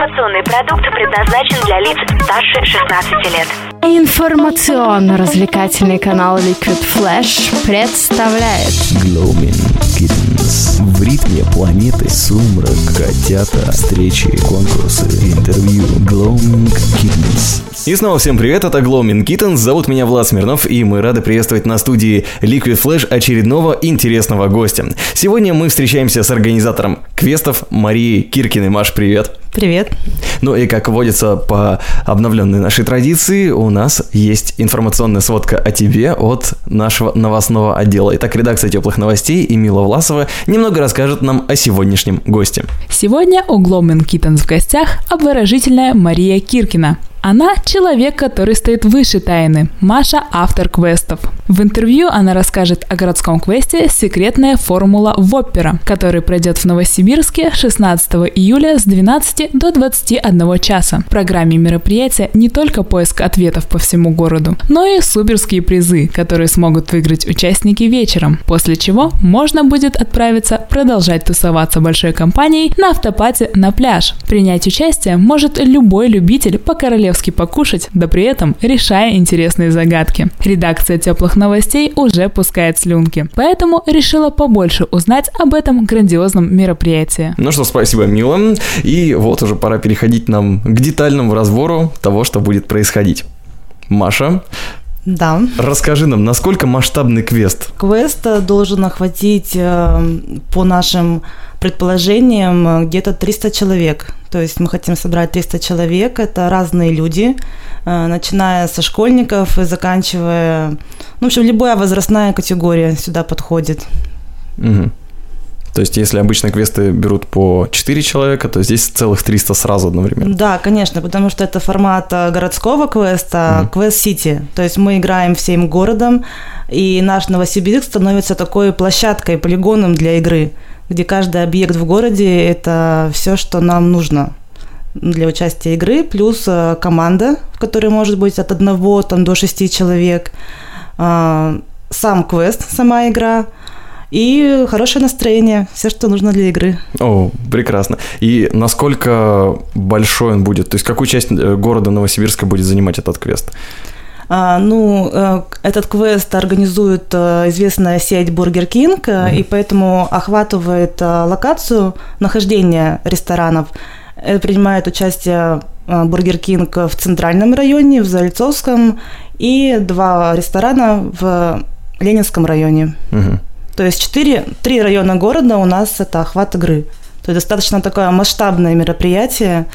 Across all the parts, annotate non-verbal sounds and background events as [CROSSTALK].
Информационный продукт предназначен для лиц старше 16 лет. Информационно-развлекательный канал Liquid Flash представляет Glowing Kittens. В ритме планеты сумрак, котята, встречи, конкурсы, интервью. Glowing Kittens. И снова всем привет, это Glowing Kittens, зовут меня Влад Смирнов, и мы рады приветствовать на студии Liquid Flash очередного интересного гостя. Сегодня мы встречаемся с организатором квестов Марией Киркиной. Маш, привет. Привет. Ну и как водится по обновленной нашей традиции, у нас есть информационная сводка о тебе от нашего новостного отдела. Итак, редакция теплых новостей и Мила Власова немного расскажет нам о сегодняшнем госте. Сегодня у Глоумен Киттенс в гостях обворожительная Мария Киркина. Она – человек, который стоит выше тайны. Маша – автор квестов. В интервью она расскажет о городском квесте «Секретная формула Воппера», который пройдет в Новосибирске 16 июля с 12 до 21 часа. В программе мероприятия не только поиск ответов по всему городу, но и суперские призы, которые смогут выиграть участники вечером, после чего можно будет отправиться продолжать тусоваться большой компанией на автопате на пляж. Принять участие может любой любитель по королевски покушать, да при этом решая интересные загадки. Редакция теплых новостей уже пускает слюнки, поэтому решила побольше узнать об этом грандиозном мероприятии. Ну что, спасибо, Мила. И вот уже пора переходить нам к детальному разбору того, что будет происходить. Маша, Да. расскажи нам, насколько масштабный квест? Квест э, должен охватить, э, по нашим предположениям, э, где-то 300 человек. То есть мы хотим собрать 300 человек. Это разные люди, э, начиная со школьников и заканчивая... Ну, в общем, любая возрастная категория сюда подходит. Мгм. То есть, если обычно квесты берут по 4 человека, то здесь целых 300 сразу одновременно. Да, конечно, потому что это формат э, городского квеста, квест-сити. То есть мы играем всем городом, и наш Новосибирск становится такой площадкой, полигоном для игры, где каждый объект в городе – это все, что нам нужно для участия игры, плюс э, команда, в которой может быть от одного там, до шести человек, а, сам квест, сама игра и хорошее настроение, все, что нужно для игры. О, прекрасно. И насколько большой он будет? То есть, какую часть э, города Новосибирска будет занимать этот квест? А, ну, э, этот квест организует э, известная сеть Burger King, э, и поэтому охватывает локацию нахождения ресторанов. Принимает участие Burger King в центральном районе, в Заельцовском, и два ресторана в Ленинском районе. Мгм. То есть четыре, три района города у нас это охват игры. То есть достаточно такое масштабное мероприятие.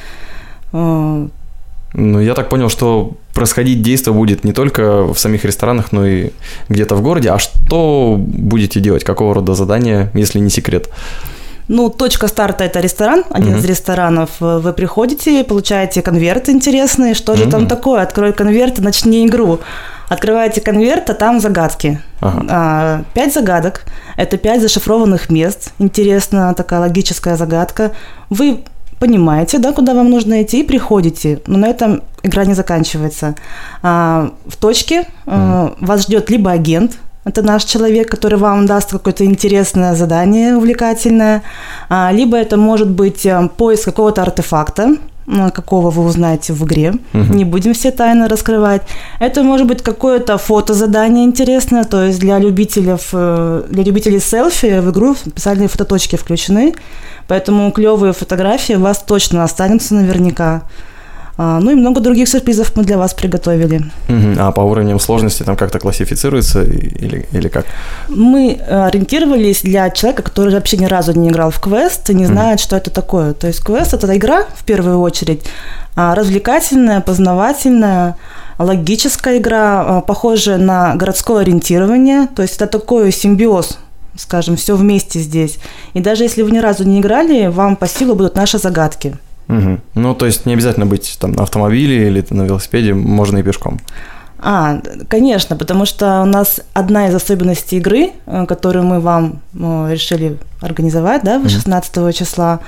Ну, я так понял, что происходить действие будет не только в самих ресторанах, но и где-то в городе. А что будете делать? Какого рода задания, если не секрет? Ну, точка старта – это ресторан, один Мгм. из ресторанов. Вы приходите, получаете конверт интересный. Что же там такое? Открой конверт и начни игру. Открываете конверт, а там загадки. Ага. А, Пять загадок. Это пять зашифрованных мест. Интересная такая логическая загадка. Вы понимаете, да, куда вам нужно идти, и приходите. Но на этом игра не заканчивается. А, В точке э, вас ждет либо агент, это наш человек, который вам даст какое-то интересное задание, увлекательное, а, либо это может быть э, поиск какого-то артефакта, какого вы узнаете в игре. Мгм. Не будем все тайны раскрывать. Это может быть какое-то фотозадание интересное, то есть для любителей, для любителей селфи в игру специальные фототочки включены, поэтому клевые фотографии у вас точно останутся наверняка. А, Ну и много других сюрпризов мы для вас приготовили. Мгм. А по уровням сложности там как-то классифицируется или, или как? Мы ориентировались для человека, который вообще ни разу не играл в квест и не знает, что это такое. То есть квест – это игра, в первую очередь, а, развлекательная, познавательная, логическая игра, а, похожая на городское ориентирование. То есть это такой симбиоз скажем, все вместе здесь. И даже если вы ни разу не играли, вам по силу будут наши загадки. Мгм. Ну, то есть не обязательно быть там на автомобиле или на велосипеде, можно и пешком. А, конечно, потому что у нас одна из особенностей игры, э, которую мы вам э, решили организовать, да, 16 числа,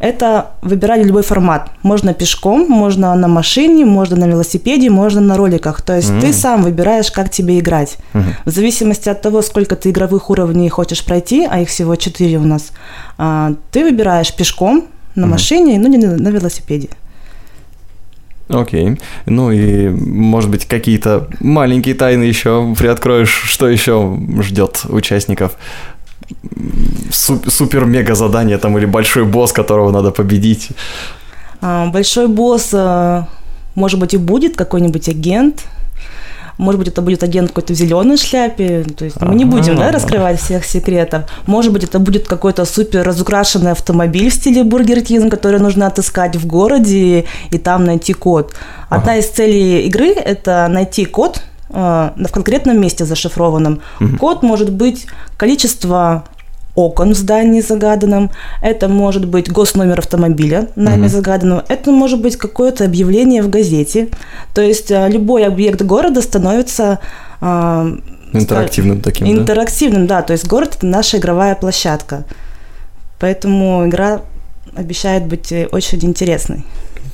это выбирали любой формат. Можно пешком, можно на машине, можно на велосипеде, можно на роликах. То есть ты сам выбираешь, как тебе играть. В зависимости от того, сколько ты игровых уровней хочешь пройти, а их всего 4 у нас, а, ты выбираешь пешком, на машине, ну не на, на велосипеде. Окей. Ну и, может быть, какие-то маленькие тайны еще приоткроешь, что еще ждет участников? Суп- Супер-мега задание там или большой босс, которого надо победить. А, Большой босс, а, может быть, и будет какой-нибудь агент. Может быть, это будет агент какой-то в зеленой шляпе. То есть мы не будем да, Ага. раскрывать всех секретов. Может быть, это будет какой-то супер разукрашенный автомобиль в стиле Burger King, который нужно отыскать в городе и там найти код. Одна из целей игры – это найти код а, в конкретном месте зашифрованном. Код может быть количество окон в здании загаданном, это может быть госномер автомобиля нами Мгм. загаданного, это может быть какое-то объявление в газете. То есть а, любой объект города становится а, Интерактивным таким, да? интерактивным, да. То есть город это наша игровая площадка. Поэтому игра обещает быть э, очень интересной.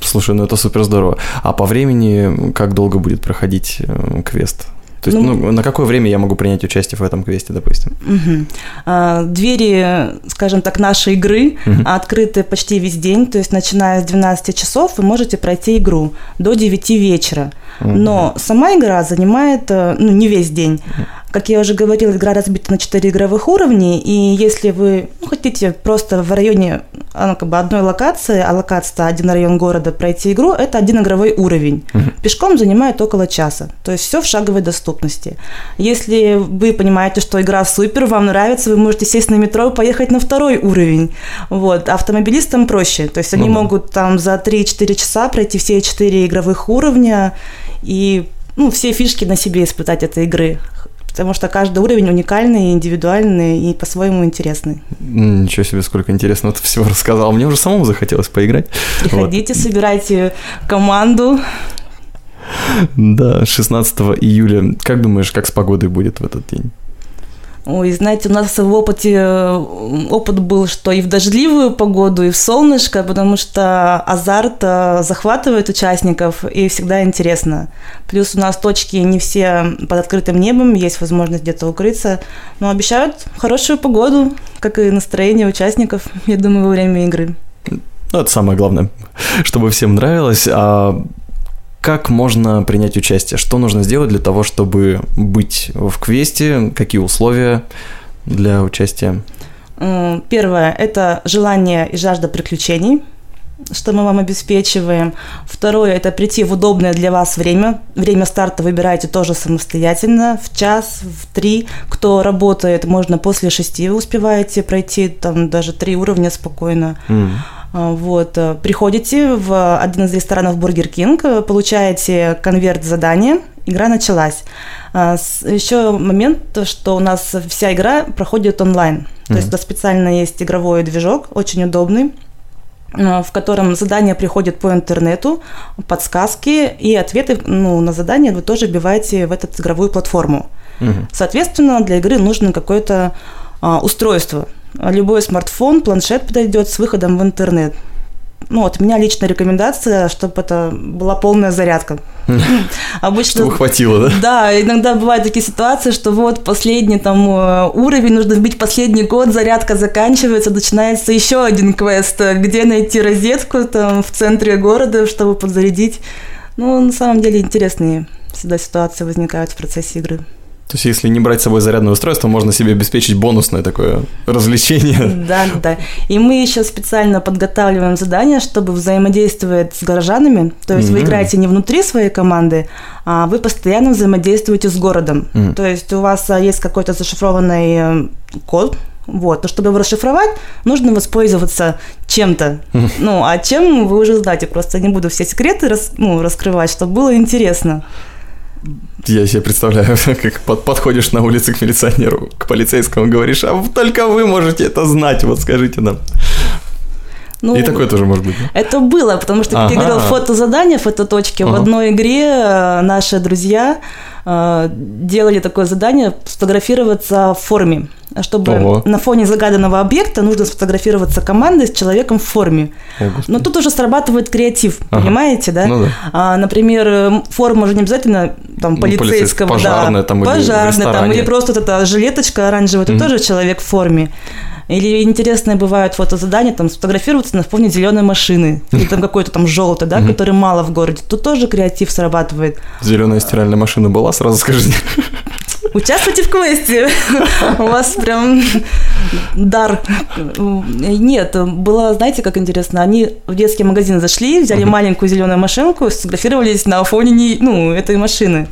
Слушай, ну это супер здорово. А по времени как долго будет проходить э, квест? То есть, Ну, ну, на какое время я могу принять участие в этом квесте, допустим? Мгм. А, Двери, скажем так, нашей игры Мгм. открыты почти весь день, то есть начиная с 12 часов вы можете пройти игру до 9 вечера. Но сама игра занимает э, ну, не весь день. Как я уже говорила, игра разбита на 4 игровых уровня, и если вы ну, хотите просто в районе ну, как бы одной локации, а локация один район города пройти игру, это один игровой уровень. Пешком занимает около часа. То есть все в шаговой доступности. Если вы понимаете, что игра супер, вам нравится, вы можете сесть на метро и поехать на второй уровень. Вот. Автомобилистам проще. То есть они Ну да. могут там за 3-4 часа пройти все 4 игровых уровня и ну, все фишки на себе испытать этой игры. Потому что каждый уровень уникальный, индивидуальный и по-своему интересный. Ничего себе, сколько интересного ты всего рассказал. Мне уже самому захотелось поиграть. Вот. Приходите, собирайте команду. Да, 16 июля. Как думаешь, как с погодой будет в этот день? Ой, знаете, у нас в опыте э, опыт был, что и в дождливую погоду, и в солнышко, потому что азарт э, захватывает участников, и всегда интересно. Плюс у нас точки не все под открытым небом, есть возможность где-то укрыться, но обещают хорошую погоду, как и настроение участников, я думаю, во время игры. Ну, это самое главное, чтобы всем нравилось. А как можно принять участие? Что нужно сделать для того, чтобы быть в квесте? Какие условия для участия? Первое – это желание и жажда приключений, что мы вам обеспечиваем. Второе – это прийти в удобное для вас время. Время старта выбираете тоже самостоятельно, в час, в три. Кто работает, можно после шести вы успеваете пройти, там даже три уровня спокойно. М. А, Вот, э, приходите в один из ресторанов Burger King, э, получаете конверт задания, игра началась. А, Еще момент, то, что у нас вся игра проходит онлайн. То есть у нас специально есть игровой движок, очень удобный э, в котором задания приходят по интернету, подсказки и ответы ну, на задания вы тоже вбиваете в эту игровую платформу. Мгм. Соответственно, для игры нужно какое-то а, устройство. Любой смартфон, планшет подойдет с выходом в интернет. Ну, вот у меня личная рекомендация, чтобы это была полная зарядка. [LAUGHS] Обычно... Чтобы хватило, да? Да, иногда бывают такие ситуации, что вот последний там э, уровень, нужно вбить последний код, зарядка заканчивается, начинается еще один квест, где найти розетку там в центре города, чтобы подзарядить. Ну, на самом деле интересные всегда ситуации возникают в процессе игры. То есть, если не брать с собой зарядное устройство, можно себе обеспечить бонусное такое развлечение. Да, да. И мы еще специально подготавливаем задания, чтобы взаимодействовать с горожанами. То есть вы Мгм. играете не внутри своей команды, а вы постоянно взаимодействуете с городом. Мгм. То есть у вас а, есть какой-то зашифрованный э, код. Вот, но чтобы его расшифровать, нужно воспользоваться чем-то. Ну, а чем вы уже знаете, просто не буду все секреты рас- ну, раскрывать, чтобы было интересно. Я себе представляю, [LAUGHS] как под- подходишь на улице к милиционеру, к полицейскому, говоришь, а только вы можете это знать, вот скажите нам. Ну, И такое тоже может быть. да? Это было, потому что, как я Ага. говорила, фотозадание, фототочки. В Ага. одной игре э, наши друзья э, делали такое задание сфотографироваться в форме. Чтобы Ого. на фоне загаданного объекта нужно сфотографироваться командой с человеком в форме. О, Господи. Но тут уже срабатывает креатив, Ага. понимаете, да? Ну да. А, например, э, форма уже не обязательно там Ну, полицейского, полицейская, пожарная да, там или в пожарная там, ресторане. или просто вот эта жилеточка оранжевая, это Мгм. тоже человек в форме. Или интересные бывают фотозадания, там сфотографироваться на фоне зеленой машины, [LAUGHS] или там какой-то там желтый, да, который мало в городе. Тут тоже креатив срабатывает. Зеленая стиральная машина была, сразу скажи. [LAUGHS] Участвуйте в квесте. [LAUGHS] У вас прям дар. Нет, было, знаете, как интересно, они в детский магазин зашли, взяли маленькую зеленую машинку, сфотографировались на фоне ну, этой машины.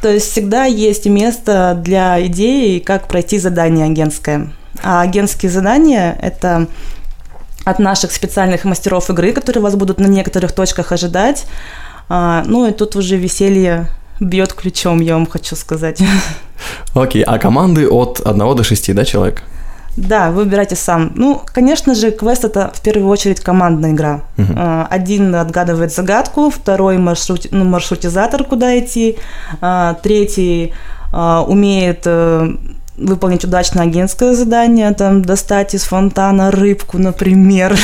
То есть всегда есть место для идеи, как пройти задание агентское. А агентские задания – это от наших специальных мастеров игры, которые вас будут на некоторых точках ожидать. А, ну и тут уже веселье бьет ключом, я вам хочу сказать. [LAUGHS] Окей, а команды от 1 до 6, да, человек? Да, выбирайте сам. Ну, конечно же, квест это в первую очередь командная игра. Угу. Один отгадывает загадку, второй маршрут, ну, маршрутизатор, куда идти, а, третий умеет э, выполнить удачно агентское задание, там достать из фонтана рыбку, например.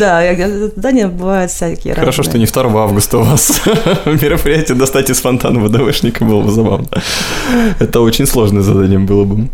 Да, задания бывают всякие Хорошо, что не 2 августа у вас [LAUGHS] мероприятие достать из фонтана ВДВшника было бы забавно. Это очень сложное задание было бы.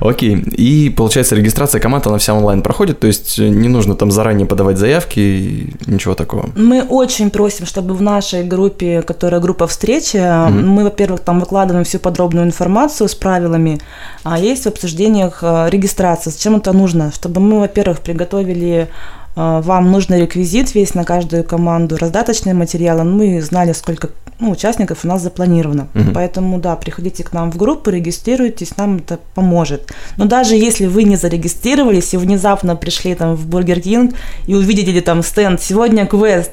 Окей, и получается регистрация команд, она вся онлайн проходит, то есть не нужно там заранее подавать заявки, ничего такого. Мы очень просим, чтобы в нашей группе, которая группа встречи, мы, во-первых, там выкладываем всю подробную информацию с правилами, правилами, а есть в обсуждениях э, регистрация. Зачем это нужно? Чтобы мы, во-первых, приготовили э, вам нужный реквизит весь на каждую команду, раздаточные материалы. Ну, мы знали, сколько ну, участников у нас запланировано. Угу. Поэтому, да, приходите к нам в группу, регистрируйтесь, нам это поможет. Но даже если вы не зарегистрировались и внезапно пришли там в Burger King и увидели там стенд «Сегодня квест»,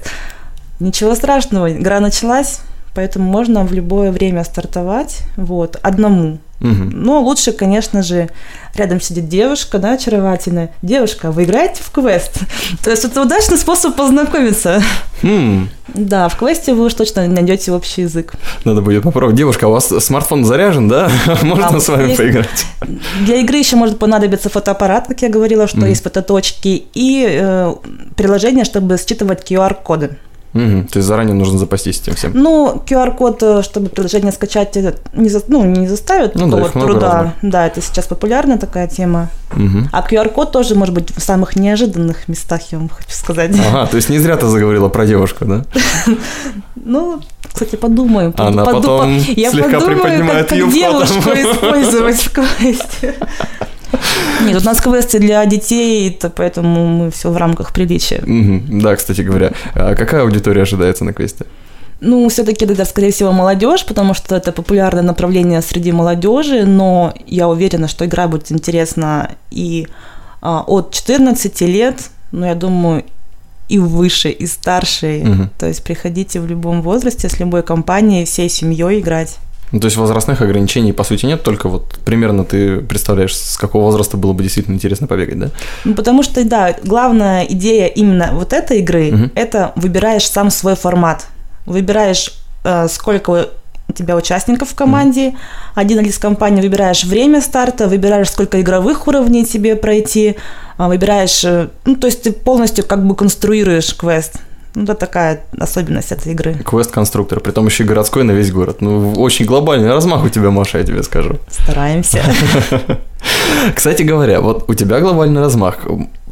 ничего страшного, игра началась, поэтому можно в любое время стартовать, вот, одному. Угу. Но лучше, конечно же, рядом сидит девушка, да, очаровательная. Девушка, вы играете в квест? [LAUGHS] То есть это удачный способ познакомиться. Mm. Да, в квесте вы уж точно найдете общий язык. Надо будет попробовать. Девушка, у вас смартфон заряжен, да? [LAUGHS] Можно а, с вами есть... поиграть? Для игры еще может понадобиться фотоаппарат, как я говорила, что mm. есть фототочки, и э, приложение, чтобы считывать QR-коды. Угу, то есть заранее нужно запастись этим всем. Ну, QR-код, э, чтобы приложение скачать, не, за, ну, не заставит ну, такого да, труда. Разных. Да, это сейчас популярная такая тема. Угу. А QR-код тоже может быть в самых неожиданных местах, я вам хочу сказать. Ага, то есть не зря ты заговорила про девушку, да? [LAUGHS] Ну, кстати, подумаю. Она потом слегка приподнимает как девушку [LAUGHS] использовать в квесте. [LAUGHS] Нет, у нас квесты для детей, то поэтому мы все в рамках приличия. Да, кстати говоря. А какая аудитория ожидается на квесте? Ну, все-таки это, скорее всего, молодежь, потому что это популярное направление среди молодежи, но я уверена, что игра будет интересна и а, от 14 лет, ну, я думаю, и выше, и старше. Угу. То есть приходите в любом возрасте, с любой компанией, всей семьей играть. Ну, то есть возрастных ограничений, по сути, нет, только вот примерно ты представляешь, с какого возраста было бы действительно интересно побегать, да? Ну, потому что, да, главная идея именно вот этой игры угу. – это выбираешь сам свой формат. Выбираешь, э, сколько у тебя участников в команде, mm. один из компаний выбираешь время старта, выбираешь, сколько игровых уровней тебе пройти, а, выбираешь, э, ну, то есть ты полностью как бы конструируешь квест. Ну, это такая особенность этой игры. Квест-конструктор, при том еще и городской на весь город. Ну, очень глобальный размах у тебя, Маша, я тебе скажу. Стараемся. [LAUGHS] Кстати говоря, вот у тебя глобальный размах.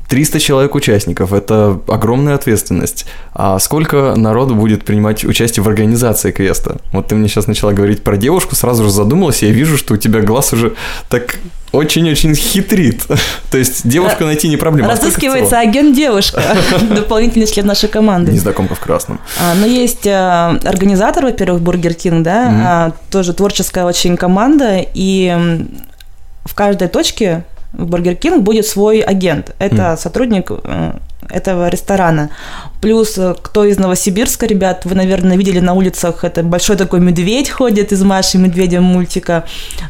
300 человек участников – это огромная ответственность. А сколько народу будет принимать участие в организации квеста? Вот ты мне сейчас начала говорить про девушку, сразу же задумалась, я вижу, что у тебя глаз уже так очень-очень хитрит. [LAUGHS] То есть девушку найти не проблема. А Разыскивается агент-девушка, [LAUGHS] дополнительный член нашей команды. Незнакомка в красном. А, но есть а, организатор, во-первых, Burger King, да, тоже творческая очень команда, и в каждой точке в Burger King будет свой агент. Это mm. сотрудник э, этого ресторана. Плюс, э, кто из Новосибирска, ребят, вы, наверное, видели на улицах, это большой такой медведь ходит из Маши Медведя мультика,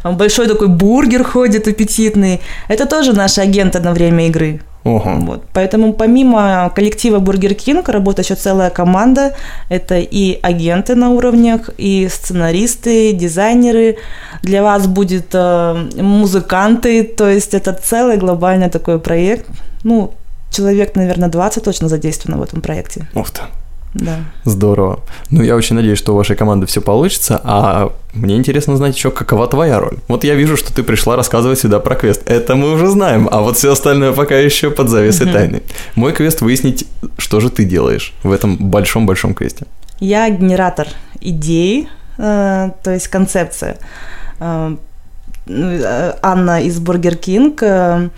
большой такой бургер ходит аппетитный. Это тоже наши агенты на время игры. Ого. Вот. Поэтому помимо коллектива Burger King работает еще целая команда. Это и агенты на уровнях, и сценаристы, дизайнеры. Для вас будет э, музыканты. То есть это целый глобальный такой проект. Ну, человек, наверное, 20 точно задействовано в этом проекте. Ух ты. Да. Здорово. Ну, я очень надеюсь, что у вашей команды все получится, а мне интересно знать еще, какова твоя роль. Вот я вижу, что ты пришла рассказывать сюда про квест. Это мы уже знаем, а вот все остальное пока еще под завесой Мгм. тайны. Мой квест выяснить, что же ты делаешь в этом большом-большом квесте. Я генератор идей, э, то есть концепция. Э, ну, э, Анна из Burger King, э,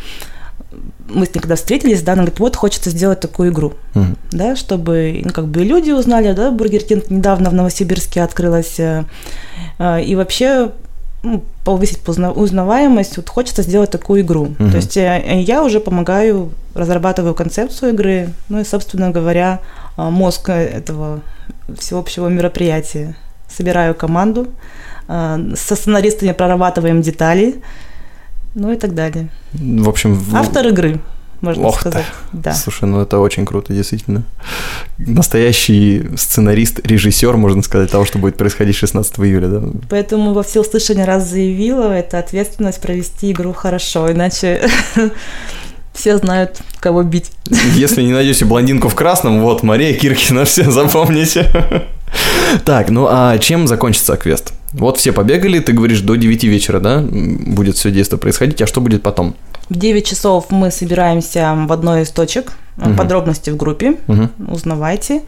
мы с ней когда встретились, да, она говорит, вот хочется сделать такую игру, Мгм. да, чтобы ну, как бы люди узнали, да, Burger King недавно в Новосибирске открылась, э, э, и вообще ну, повысить узнаваемость, вот хочется сделать такую игру. Мгм. То есть э, я уже помогаю, разрабатываю концепцию игры, ну и, собственно говоря, э, мозг э, этого всеобщего мероприятия. Собираю команду, со сценаристами прорабатываем детали, ну и так далее. В общем... Автор игры, можно Ох ты. сказать. Да. Слушай, ну это очень круто, действительно. Настоящий сценарист, режиссер, можно сказать, того, что будет происходить 16 июля, да? Поэтому во всеуслышание раз заявила, это ответственность провести игру хорошо, иначе [LAUGHS] все знают, кого бить. Если не найдете блондинку в красном, вот Мария Киркина, [LAUGHS] все запомните. Так, ну а чем закончится квест? Вот все побегали, ты говоришь, до 9 вечера, да, будет все действие происходить, а что будет потом? В 9 часов мы собираемся в одной из точек, Мгм. подробности в группе, Мгм. узнавайте.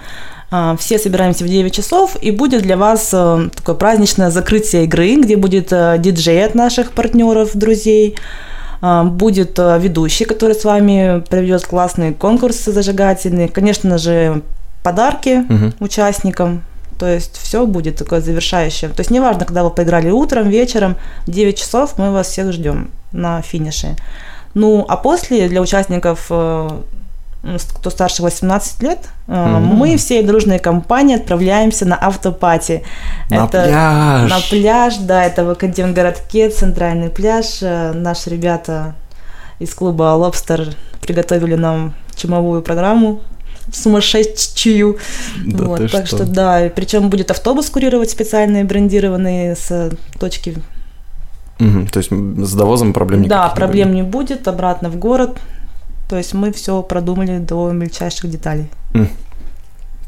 А, Все собираемся в 9 часов, и будет для вас э, такое праздничное закрытие игры, где будет э, диджей от наших партнеров, друзей, а, будет э, ведущий, который с вами проведет классные конкурсы зажигательные, конечно же, подарки Мгм. участникам. То есть все будет такое завершающее. То есть неважно, когда вы поиграли утром, вечером, 9 часов мы вас всех ждем на финише. Ну, а после для участников, э, кто старше 18 лет, Мгм. мы всей дружной компанией отправляемся на автопати. На Это пляж. на пляж, да, это в Академгородке, центральный пляж. Э, Наши ребята из клуба «Лобстер» приготовили нам чумовую программу сумасшедшую. Да вот, так что? что да, причем будет автобус курировать специальные брендированные с э, точки. Мгм, То есть с довозом проблем да, не проблем будет. не будет, обратно в город. То есть мы все продумали до мельчайших деталей.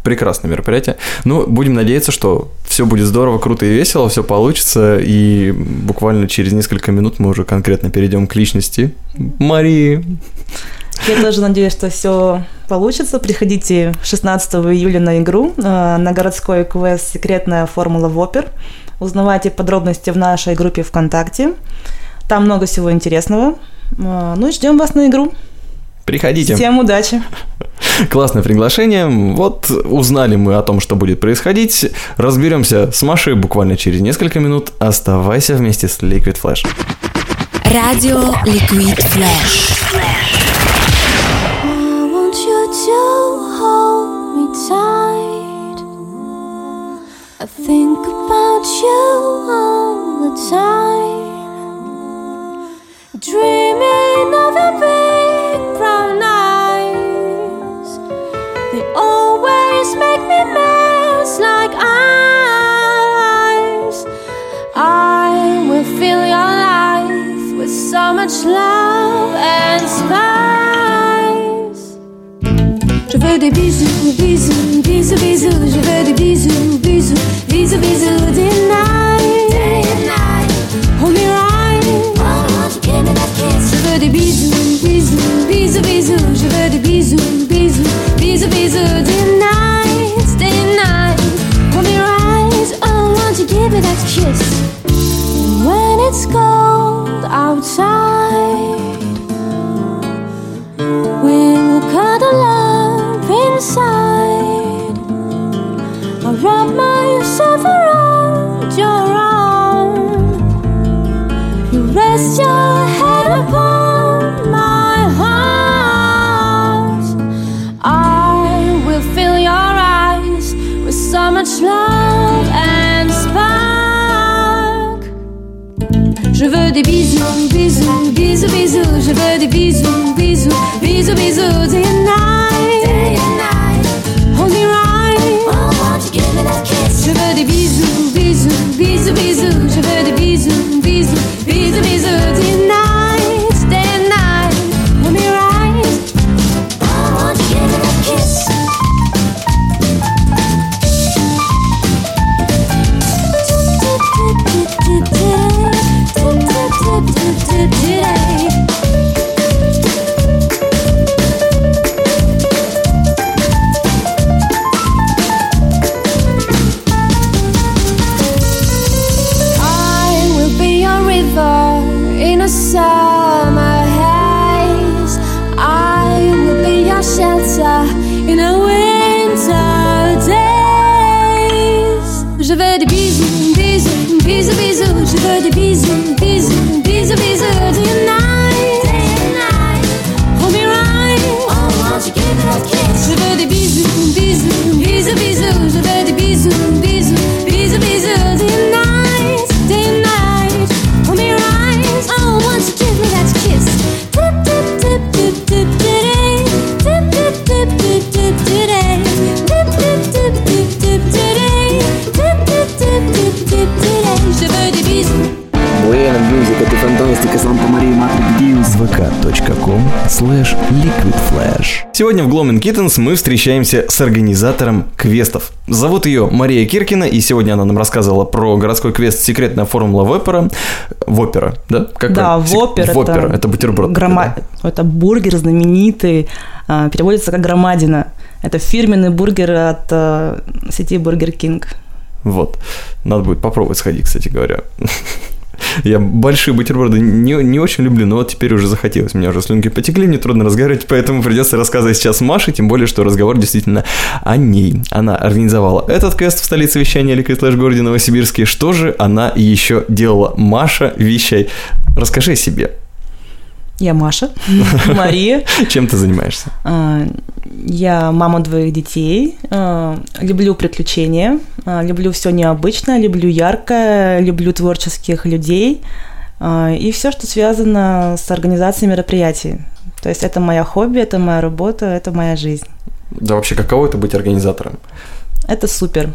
Прекрасное мероприятие. Ну, будем надеяться, что все будет здорово, круто и весело, все получится, и буквально через несколько минут мы уже конкретно перейдем к личности Марии. Я тоже надеюсь, что все получится. Приходите 16 июля на игру, э, на городской квест «Секретная формула Вопер». Узнавайте подробности в нашей группе ВКонтакте. Там много всего интересного. Э, Ну и ждем вас на игру. Приходите. Всем удачи! [LAUGHS] Классное приглашение. Вот узнали мы о том, что будет происходить. Разберемся с Машей буквально через несколько минут. Оставайся вместе с Liquid Flash. Радио Liquid Flash. I think about you all the time. Dreaming of your big brown eyes. They always make me mess like ice. I will fill your life with so much love and spice. Je veux des bisous, bisous, bisous, bisous. Je veux des bisous, bisous, bisous, bisous. And Kittens мы встречаемся с организатором квестов. Зовут ее Мария Киркина, и сегодня она нам рассказывала про городской квест «Секретная формула Whopper а». Whopper а, да? Как Да? Сек- Вопер. Вопер, это, бутерброд. такой, грома- Это бургер знаменитый, а, переводится как громадина. Это фирменный бургер от э, сети Burger King. да? Вот. Надо будет попробовать сходить, кстати говоря. Я большие бутерброды не, не очень люблю, но вот теперь уже захотелось. Мне уже слюнки потекли, мне трудно разговаривать, поэтому придется рассказывать сейчас Маше, тем более, что разговор действительно о ней. Она организовала этот квест в столице вещания Liquid Flash городе Новосибирске. Что же она еще делала? Маша, вещай. Расскажи о себе. Я Маша, [LAUGHS] Мария. Чем ты занимаешься? А, Я мама двоих детей, а, люблю приключения, а, люблю все необычное, люблю яркое, люблю творческих людей и все, что связано с организацией мероприятий. То есть это моя хобби, это моя работа, это моя жизнь. Да вообще, каково это быть организатором? Это супер.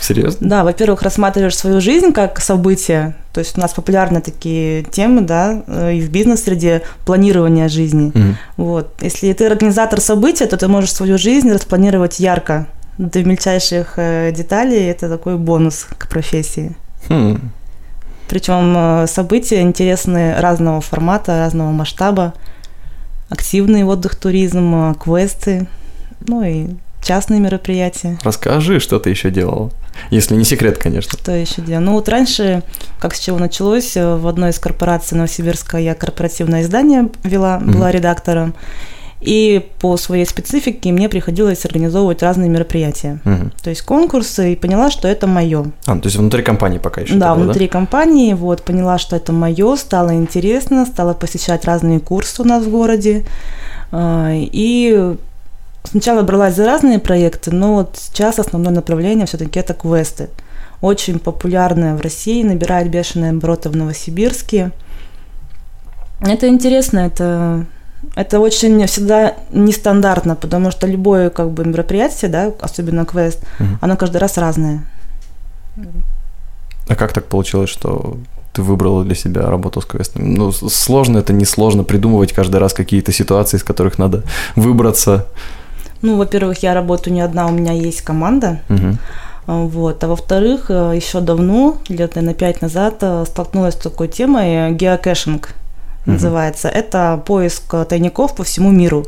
Серьезно? Да, во-первых, рассматриваешь свою жизнь как событие. То есть у нас популярны такие темы, да, э, и в бизнес-среде планирования жизни. Мгм. Вот. Если ты организатор события, то ты можешь свою жизнь распланировать ярко, до мельчайших э, деталей. Это такой бонус к профессии. Хм. Причем э, события интересные разного формата, разного масштаба. Активный отдых, туризм, квесты, ну и частные мероприятия. Расскажи, что ты еще делала. Если не секрет, конечно. Что еще делаю? Ну вот раньше, как с чего началось, э, в одной из корпораций Новосибирска я корпоративное издание вела, была редактором. И по своей специфике мне приходилось организовывать разные мероприятия. Мгм. То есть конкурсы, и поняла, что это мое. А, ну, то есть внутри компании пока еще. Да, было, внутри компании, вот, поняла, что это мое, стало интересно, стала посещать разные курсы у нас в городе. А, И сначала бралась за разные проекты, но вот сейчас основное направление все-таки это квесты. Очень популярное в России, набирает бешеные обороты в Новосибирске. Это интересно, это, это очень всегда нестандартно, потому что любое как бы мероприятие, да, особенно квест, Мгм. оно каждый раз разное. А как так получилось, что ты выбрала для себя работу с квестом? Ну, сложно это, не сложно придумывать каждый раз какие-то ситуации, из которых надо выбраться. Ну, во-первых, я работаю не одна, у меня есть команда. А, Вот. А во-вторых, э, еще давно, лет на пять назад, э, столкнулась с такой темой э, геокэшинг Мгм. называется. Это поиск тайников по всему миру.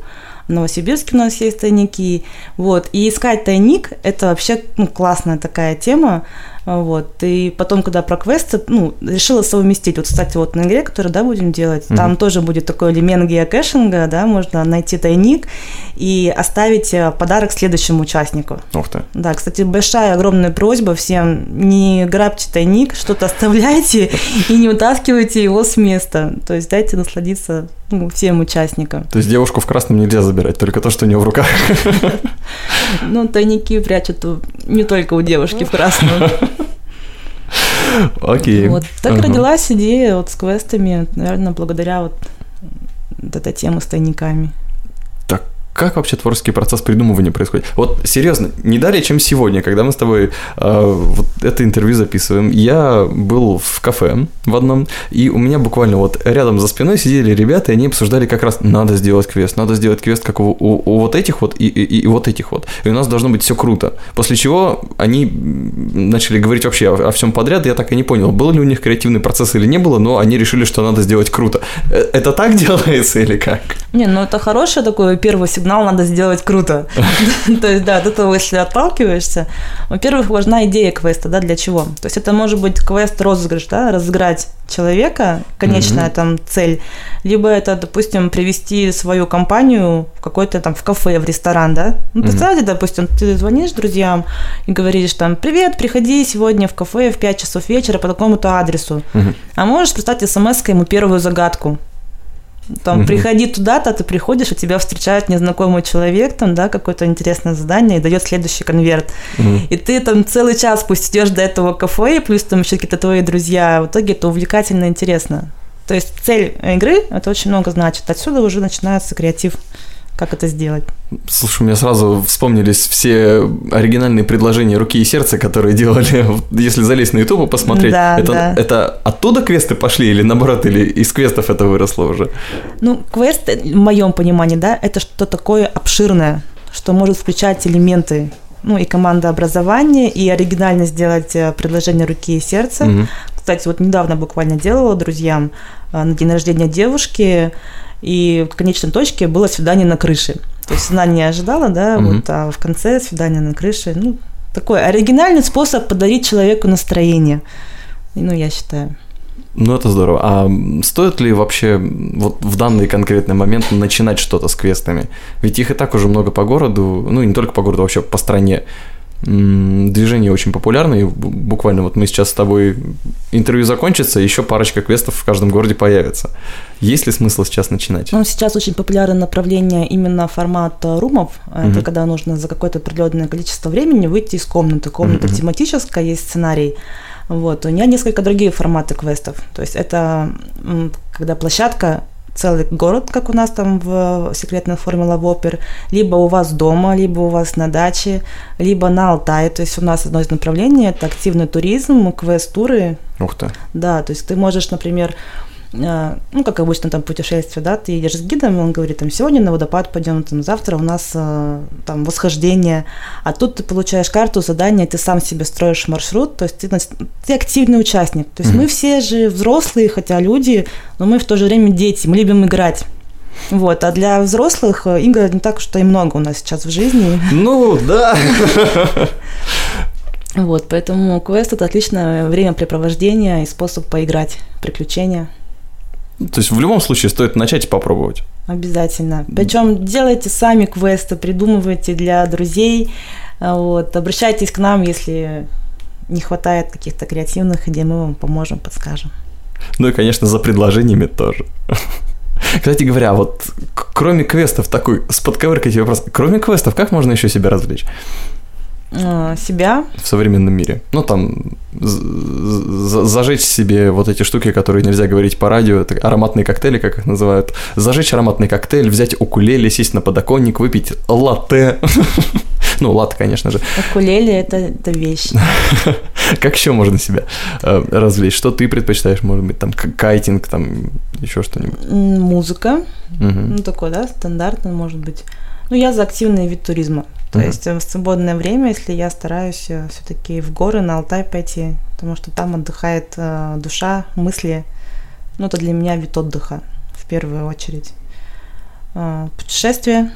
В Новосибирске у нас есть тайники. Вот. И искать тайник – это вообще ну, классная такая тема. Вот. И потом, когда про квесты, ну, решила совместить. Вот, кстати, вот на игре, которую, да, будем делать, Мгм. там тоже будет такой элемент геокэшинга, да, можно найти тайник и оставить э, подарок следующему участнику. Ух ты. Да, кстати, большая, огромная просьба всем, не грабьте тайник, что-то оставляйте и не утаскивайте его с места. То есть дайте насладиться ну, всем участникам. То есть девушку в красном нельзя забирать, только то, что у нее в руках. Ну, тайники прячут не только у девушки в красном. [LAUGHS] Окей. Вот. Так Ага. родилась идея вот с квестами, наверное, благодаря вот, этой теме с тайниками. Как вообще творческий процесс придумывания происходит? Вот серьезно, не далее, чем сегодня, когда мы с тобой э, вот это интервью записываем, я был в кафе в одном, и у меня буквально вот рядом за спиной сидели ребята, и они обсуждали как раз, надо сделать квест, надо сделать квест, как у, у- у вот этих вот и, и- и вот этих вот. И у нас должно быть все круто. После чего они начали говорить вообще о, о всем подряд, и я так и не понял, был ли у них креативный процесс или не было, но они решили, что надо сделать круто. Э, Это так [LAUGHS] делается или как? Не, ну это хороший такой первый сигнал сигнал надо сделать круто. [LAUGHS] То есть, да, от этого, если отталкиваешься, во-первых, важна идея квеста, да, для чего. То есть это может быть квест-розыгрыш, да, разыграть человека, конечная там цель, либо это, допустим, привести свою компанию в какой-то там в кафе, в ресторан, да. Ну, представьте, допустим, ты звонишь друзьям и говоришь там, привет, приходи сегодня в кафе в 5 часов вечера по такому-то адресу. А можешь представить смс ему первую загадку. Там, Мгм. приходи туда-то, ты приходишь, и тебя встречает незнакомый человек, там, да, какое-то интересное задание, и дает следующий конверт. Мгм. И ты там целый час пусть идешь до этого кафе, и плюс там еще какие-то твои друзья. В итоге это увлекательно интересно. То есть цель игры это очень много значит. Отсюда уже начинается креатив, как это сделать. Слушай, у меня сразу вспомнились все оригинальные предложения руки и сердца, которые делали, [LAUGHS] если залезть на YouTube и посмотреть. Да, это, да. это оттуда квесты пошли или наоборот, или из квестов это выросло уже? Ну, квест, в моем понимании, да, это что-то такое обширное, что может включать элементы ну, и командообразование, и оригинально сделать э, предложение руки и сердца. Мгм. Кстати, вот недавно буквально делала друзьям э, на день рождения девушки, и в конечной точке было свидание на крыше. То есть она не ожидала, да, Мгм. вот, а в конце свидание на крыше. Ну, такой оригинальный способ подарить человеку настроение. Ну, я считаю. Ну, это здорово. А стоит ли вообще вот в данный конкретный момент начинать что-то с квестами? Ведь их и так уже много по городу, ну, не только по городу, вообще по стране. Движение очень популярное, и буквально вот мы сейчас с тобой интервью закончится, еще парочка квестов в каждом городе появится. Есть ли смысл сейчас начинать? Ну, сейчас очень популярное направление именно формат э, румов. Это Мгм. когда нужно за какое-то определенное количество времени выйти из комнаты. Комната Мгм. тематическая, есть сценарий. Вот. У меня несколько другие форматы квестов. То есть это когда площадка целый город, как у нас там в секретной формуле Вопер, либо у вас дома, либо у вас на даче, либо на Алтае. То есть у нас одно из направлений – это активный туризм, квест-туры, Ух ты. да, то есть ты можешь, например, ну, как обычно, там, путешествие, да, ты едешь с гидом, и он говорит, там, сегодня на водопад пойдем, там, завтра у нас, э, там, восхождение, а тут ты получаешь карту, задание, ты сам себе строишь маршрут, то есть ты, ты активный участник, то есть Мгм. мы все же взрослые, хотя люди, но мы в то же время дети, мы любим играть. Вот, а для взрослых э, игр не так уж и много у нас сейчас в жизни. Ну, да. Вот, поэтому квест это отличное времяпрепровождение и способ поиграть, приключения. То есть в любом случае стоит начать и попробовать. Обязательно. Причем делайте сами квесты, придумывайте для друзей. А, Вот, обращайтесь к нам, если не хватает каких-то креативных идей, мы вам поможем, подскажем. Ну и, конечно, за предложениями тоже. [LAUGHS] Кстати говоря, вот кроме квестов, такой с подковыркой тебе вопрос. Кроме квестов, как можно еще себя развлечь Себя в современном мире? Ну, там, зажечь себе вот эти штуки, которые нельзя говорить по радио, это ароматные коктейли, как их называют. Зажечь ароматный коктейль, взять укулеле, сесть на подоконник, выпить латте. [LAUGHS] Ну, латте, конечно же. укулеле это, это вещь. [LAUGHS] Как еще можно себя э, развлечь? Что ты предпочитаешь? Может быть, там кайтинг, там еще что-нибудь? Музыка, ну такой, да, стандартный, может быть. Ну, я за активный вид туризма. То Мгм. есть э, в свободное время, если я стараюсь все-таки в горы, на Алтай пойти, потому что там отдыхает э, душа, мысли. Ну, это для меня вид отдыха в первую очередь. Э, Путешествия.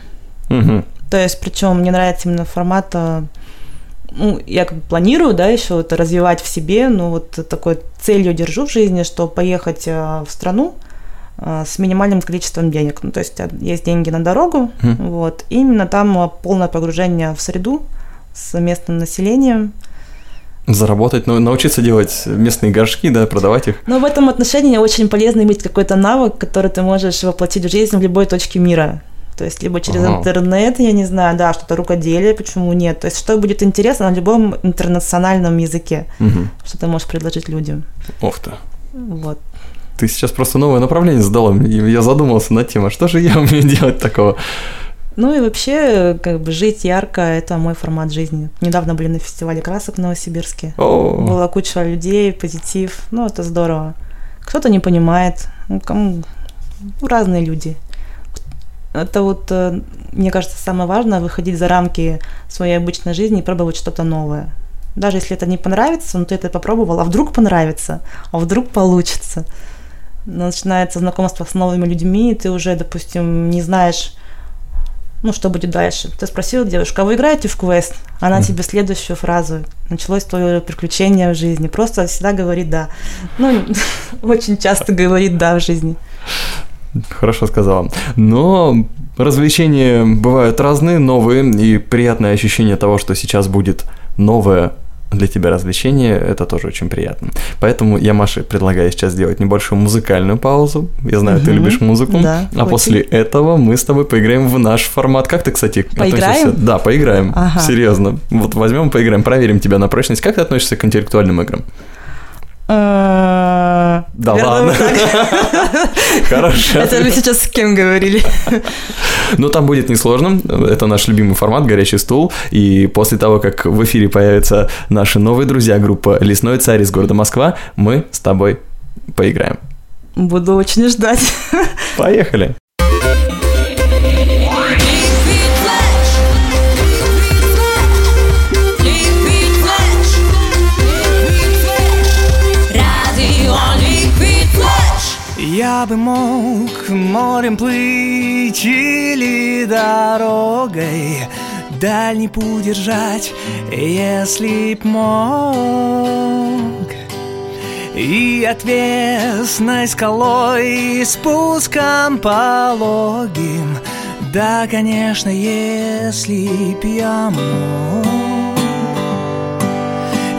Мгм. То есть, причем мне нравится именно формат. э, Ну, я как бы планирую, да, еще это развивать в себе, но вот такой целью держу в жизни, что поехать э, в страну э, с минимальным количеством денег. Ну, то есть э, есть деньги на дорогу, Мгм. вот, и именно там э, полное погружение в среду с местным населением. Заработать, ну, научиться делать местные горшки, да, продавать их. Но в этом отношении очень полезно иметь какой-то навык, который ты можешь воплотить в жизнь в любой точке мира. То есть либо через Ага. интернет, я не знаю, да, что-то рукоделие, почему нет. То есть что будет интересно на любом интернациональном языке, Мгм. что ты можешь предложить людям. Ох ты. Вот. Ты сейчас просто новое направление задала. И Я задумался над тем, а что же я умею делать такого? Ну и вообще, как бы жить ярко – это мой формат жизни. Недавно были на фестивале красок в Новосибирске. О, Была куча людей, позитив. Ну, это здорово. Кто-то не понимает. Ну, кому... ну, разные люди. Это вот, э, мне кажется, самое важное – выходить за рамки своей обычной жизни и пробовать что-то новое. Даже если это не понравится, но ты это попробовал, а вдруг понравится, а вдруг получится. Начинается знакомство с новыми людьми, и ты уже, допустим, не знаешь, ну, что будет дальше. Ты спросил девушку, а вы играете в квест? Она тебе следующую фразу. Началось твое приключение в жизни. Просто всегда говорит «да». Ну, [LAUGHS] очень часто говорит «да» в жизни. Хорошо сказала. Но развлечения бывают разные, новые, и приятное ощущение того, что сейчас будет новое для тебя развлечение, это тоже очень приятно. Поэтому я Маше предлагаю сейчас сделать небольшую музыкальную паузу. Я знаю, угу. ты любишь музыку. Да, а очень. после этого мы с тобой поиграем в наш формат. Как ты, кстати, Поиграем? относишься? Да, поиграем. Ага. Серьезно. Вот возьмем, поиграем, проверим тебя на прочность. Как ты относишься к интеллектуальным играм? Да Да ладно. [LAUGHS] Хорошо. Это вы сейчас с кем говорили? Но там будет несложно. Это наш любимый формат «Горячий стул». И после того, как в эфире появятся наши новые друзья, группа «Лесной царь» из города Москва, мы с тобой поиграем. Буду очень ждать. Поехали. Я бы мог морем плыть или дорогой. Дальний путь держать, если б мог. И отвесной скалой спуском пологим. Да, конечно, если б я мог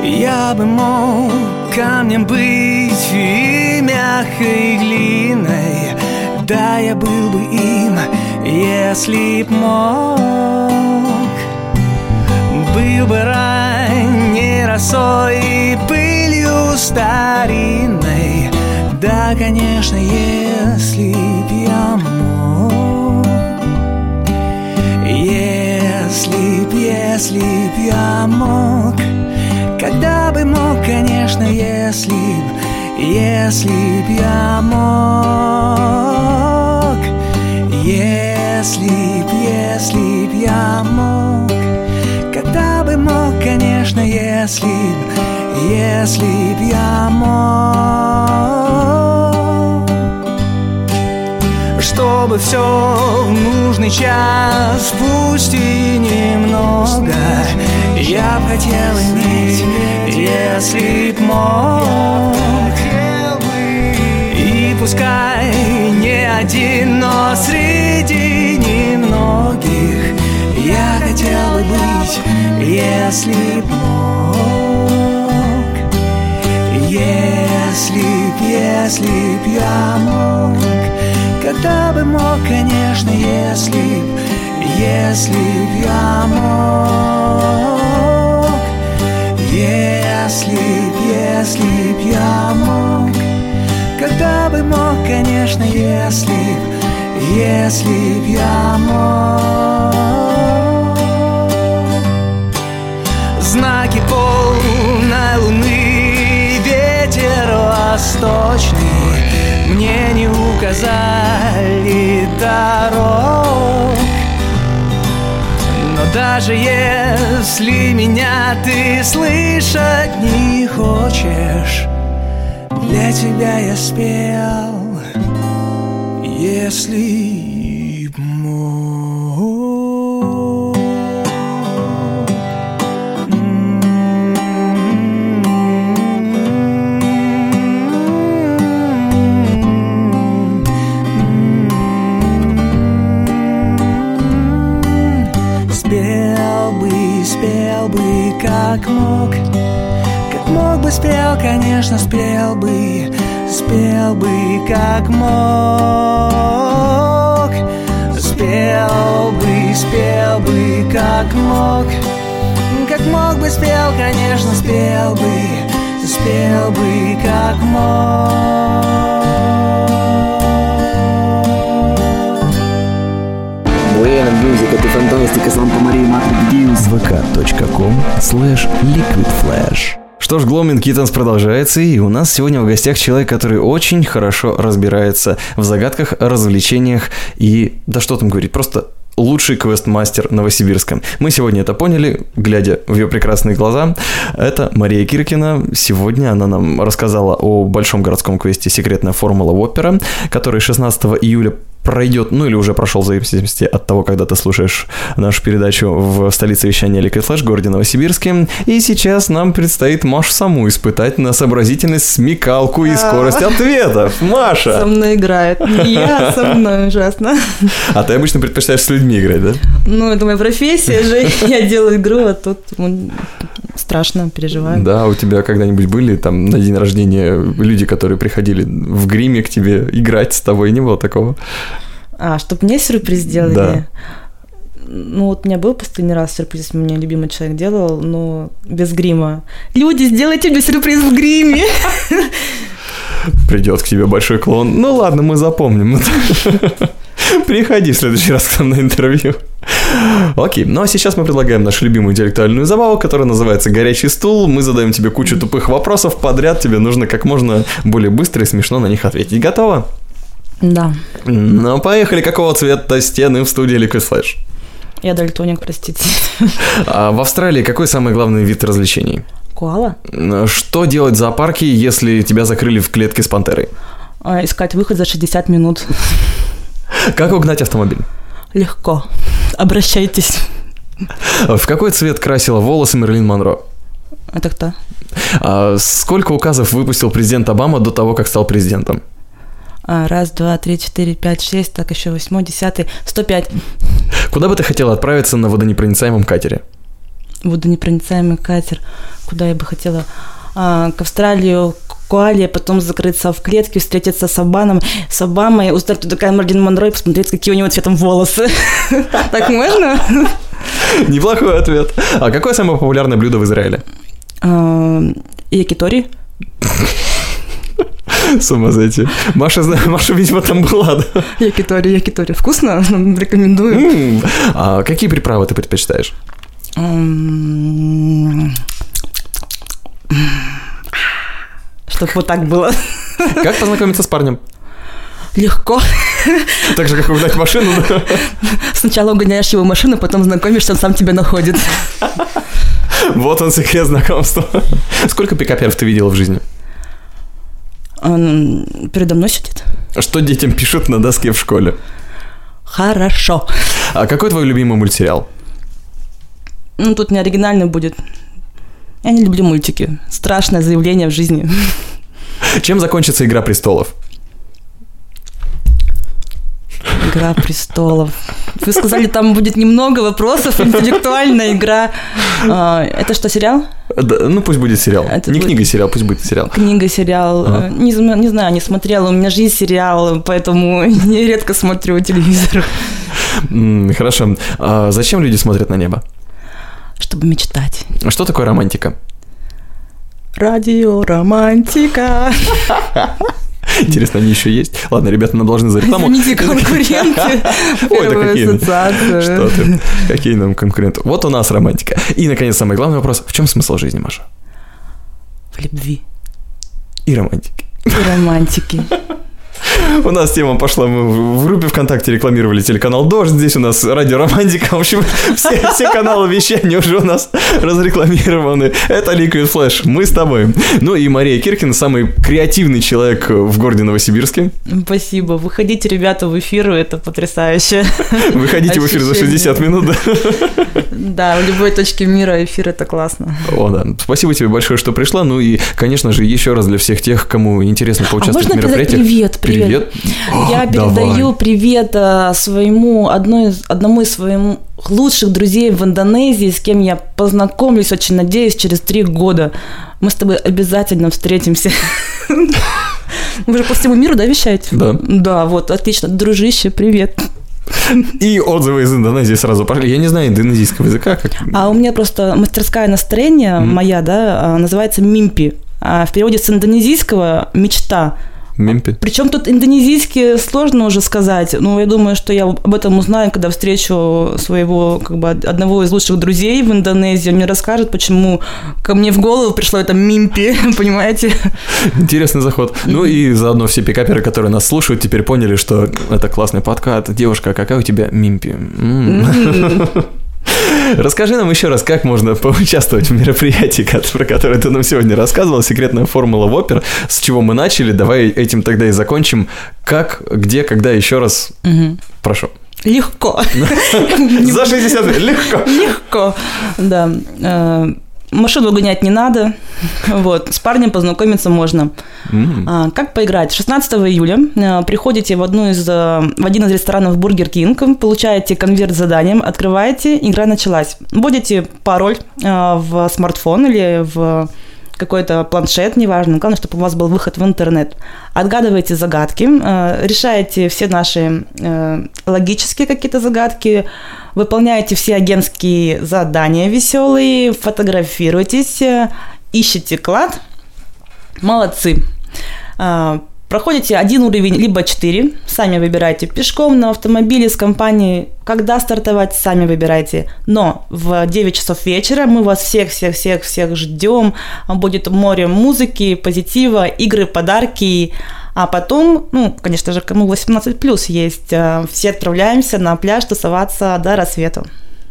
я бы мог камнем быть и мягкой глиной Да, я был бы им, если б мог. Был бы ранней росой и пылью старинной. Да, конечно, если б я мог. Если б, если б я мог когда бы мог, конечно, если б, если б я мог, если б, если б я мог, когда бы мог, конечно, если б, если б я мог, чтобы все в нужный час, пусть и немного, я б хотел иметь, если б мог. И пускай не один, но среди немногих Я хотел бы быть, если б мог. Если б, если б я мог. Когда бы мог, конечно, если б если б я мог, если б, если б я мог, когда бы мог, конечно, если б, если б я мог. Знаки полной луны, ветер восточный мне не указали дорог. Даже если меня ты слышать не хочешь, для тебя я спел, если как мог. Как мог бы, спел, конечно, спел бы Спел бы, как мог. Спел бы, спел бы, как мог. Как мог бы, спел, конечно, спел бы Спел бы, как мог Buena musica di fantastica Santa Maria Matrix Deus vk.com slash liquidflash Что ж, Гломин Китенс продолжается, и у нас сегодня в гостях человек, который очень хорошо разбирается в загадках, развлечениях и... Да что там говорить, просто лучший квестмастер Новосибирска. Мы сегодня это поняли, глядя в ее прекрасные глаза. Это Мария Киркина. Сегодня она нам рассказала о большом городском квесте «Секретная формула Опера», который 16 июля пройдет, ну или уже прошел в зависимости от того, когда ты слушаешь нашу передачу в столице вещания Liquid Flash, городе Новосибирске. И сейчас нам предстоит Машу саму испытать на сообразительность, смекалку и скорость ответов. Со Маша! мной играет. Я, со мной ужасно. А ты обычно предпочитаешь с людьми играть, да? Ну, это моя профессия же. Я делаю игру, а тут м, страшно, переживаю. Да, у тебя когда-нибудь были там на день рождения люди, которые приходили в гриме к тебе играть с тобой? Не было такого? А, чтобы мне сюрприз сделали? Да. Ну, вот у меня был последний раз сюрприз, мне любимый человек делал, но без грима. Люди, сделайте мне сюрприз в гриме. Придет к тебе большой клон. Ну ладно, мы запомним. Приходи в следующий раз к нам на интервью. Окей, ну а сейчас мы предлагаем нашу любимую интеллектуальную забаву, которая называется «Горячий стул». Мы задаем тебе кучу тупых вопросов подряд, тебе нужно как можно более быстро и смешно на них ответить. Готово? Да. Ну, поехали. Какого цвета стены в студии Liquid Flash? Я дальтоник, простите. А в Австралии какой самый главный вид развлечений? Куала? Что делать в зоопарке, если тебя закрыли в клетке с пантерой? А, искать выход за 60 минут. Как угнать автомобиль? Легко. Обращайтесь. В какой цвет красила волосы Мерлин Монро? Это кто? А сколько указов выпустил президент Обама до того, как стал президентом? А, раз, два, три, четыре, пять, шесть, так еще восьмой, десятый, сто пять. Куда бы ты хотела отправиться на водонепроницаемом катере? Водонепроницаемый катер. Куда я бы хотела? А, к Австралию, к Куале, потом закрыться в клетке, встретиться с Обамой, с Обамой, узнать, кто такая Марлин Монро и посмотреть, какие у него цветом волосы. [LAUGHS] Так можно? Неплохой ответ. А какое самое популярное блюдо в Израиле? Якитори. [LAUGHS] С ума зайти. Маша, Маша, видимо, там была, да? Якитори, якитори. Вкусно? [LAUGHS] Рекомендую. М, А какие приправы ты предпочитаешь? Чтоб вот так было. Как познакомиться с парнем? Легко. Так же, как угнать машину, да? Сначала угоняешь его машину, потом знакомишься, он сам тебя находит. Вот он секрет знакомства. Сколько пикаперов ты видела в жизни? Он передо мной сидит. Что детям пишут на доске в школе? Хорошо. А какой твой любимый мультсериал? Ну, тут не оригинально будет. Я не люблю мультики. Страшное заявление в жизни. Чем закончится «Игра престолов»? Игра престолов. Вы сказали, там будет немного вопросов, интеллектуальная игра. А, Это что, сериал? Да, ну, пусть будет сериал. Это не будет- книга, сериал, пусть будет сериал. Книга, сериал. Ага. Э, Не, не знаю, не смотрела. У меня жизнь сериал, поэтому [LAUGHS] я редко смотрю телевизор. Хорошо. А зачем люди смотрят на небо? Чтобы мечтать. Что такое романтика? Радио романтика. [LAUGHS] Интересно, они еще есть? Ладно, ребята, нам должны за рекламу. Извините, конкуренты. [LAUGHS] Ой, да какие. Что ты? Какие нам конкуренты? Вот у нас романтика. И, наконец, самый главный вопрос. В чем смысл жизни, Маша? В любви И романтики. и романтики. [LAUGHS] [LAUGHS] У нас тема пошла, мы в группе ВКонтакте рекламировали телеканал «Дождь», здесь у нас радио «Романтика», в общем, [LAUGHS] все, все каналы вещания уже у нас разрекламированы. Это Liquid Flash, мы с тобой. Ну и Мария Киркина, самый креативный человек в городе Новосибирске. Спасибо. Выходите, ребята, в эфир, это потрясающе. Выходите в эфир за 60 минут, да? Да, в любой точке мира эфир это классно. О, да. Спасибо тебе большое, что пришла. Ну и, конечно же, еще раз для всех тех, кому интересно А поучаствовать можно в мероприятиях. привет, привет? [GASPS] Я О, передаю давай. привет а, своему, одной, одному из своих лучших друзей в Индонезии, с кем я познакомлюсь, очень надеюсь, через три года. Мы с тобой обязательно встретимся. [LAUGHS] Вы же по всему миру, да, вещаете? Да. Да, вот, отлично. Дружище, привет. И отзывы из Индонезии сразу пошли. Я не знаю индонезийского языка. Как... А у меня просто мастерская настроения моя, да, а, называется Мимпи. А в переводе с индонезийского «мечта». Мемпи. Причем тут индонезийский сложно уже сказать, но я думаю, что я об этом узнаю, когда встречу своего как бы одного из лучших друзей в Индонезии. Он мне расскажет, почему ко мне в голову пришло это мимпи, [LAUGHS] понимаете? Интересный заход. Ну и заодно все пикаперы, которые нас слушают, теперь поняли, что это классный подкат. Девушка, а какая у тебя мимпи? [LAUGHS] Расскажи нам еще раз, как можно поучаствовать в мероприятии, про которое ты нам сегодня рассказывал, секретная формула Вопер, с чего мы начали, давай этим тогда и закончим. Как, где, когда, еще раз, прошу. Легко. [LAUGHS] За 60 минут, легко. Легко, да. Машину гонять не надо. [LAUGHS] Вот. С парнем познакомиться можно. М. А, Как поиграть? 16 июля э, приходите в, одну из, э, в один из ресторанов Burger King, получаете конверт с заданием, открываете, игра началась. Вводите пароль э, в смартфон или в какой-то планшет, неважно, главное, чтобы у вас был выход в интернет. Отгадываете загадки, решаете все наши логические какие-то загадки, выполняете все агентские задания веселые, фотографируетесь, э, ищете клад, молодцы. А, Проходите один уровень, либо четыре, сами выбирайте пешком, на автомобиле, с компанией, когда стартовать, сами выбирайте. Но в 9 часов вечера мы вас всех-всех-всех-всех ждем, будет море музыки, позитива, игры, подарки, а потом, ну, конечно же, кому 18 плюс есть, а, все отправляемся на пляж тусоваться до рассвета.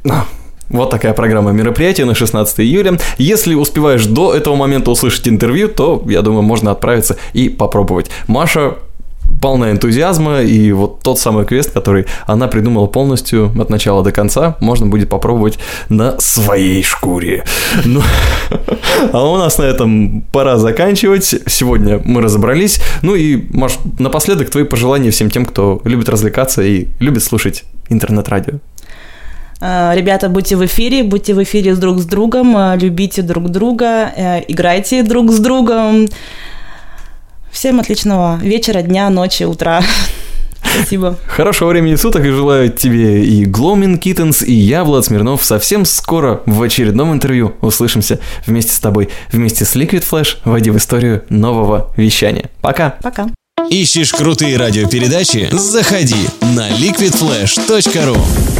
А, Вот такая программа мероприятия на 16 июля. Если успеваешь до этого момента услышать интервью, то, я думаю, можно отправиться и попробовать. Маша полна энтузиазма, и вот тот самый квест, который она придумала полностью от начала до конца, можно будет попробовать на своей шкуре. Ну, [LAUGHS] а у нас на этом пора заканчивать. Сегодня мы разобрались. Ну и, Маш, напоследок твои пожелания всем тем, кто любит развлекаться и любит слушать интернет-радио. Э, Ребята, будьте в эфире, будьте в эфире друг с другом, э, любите друг друга, э, играйте друг с другом. Всем отличного вечера, дня, ночи, утра. [LAUGHS] Спасибо. Хорошего времени суток и желаю тебе и Гломин Kittens, и я, Влад Смирнов, совсем скоро в очередном интервью услышимся вместе с тобой, вместе с Liquid Flash, войди в историю нового вещания. Пока! Пока. Ищешь крутые радиопередачи? Заходи на liquidflash.ru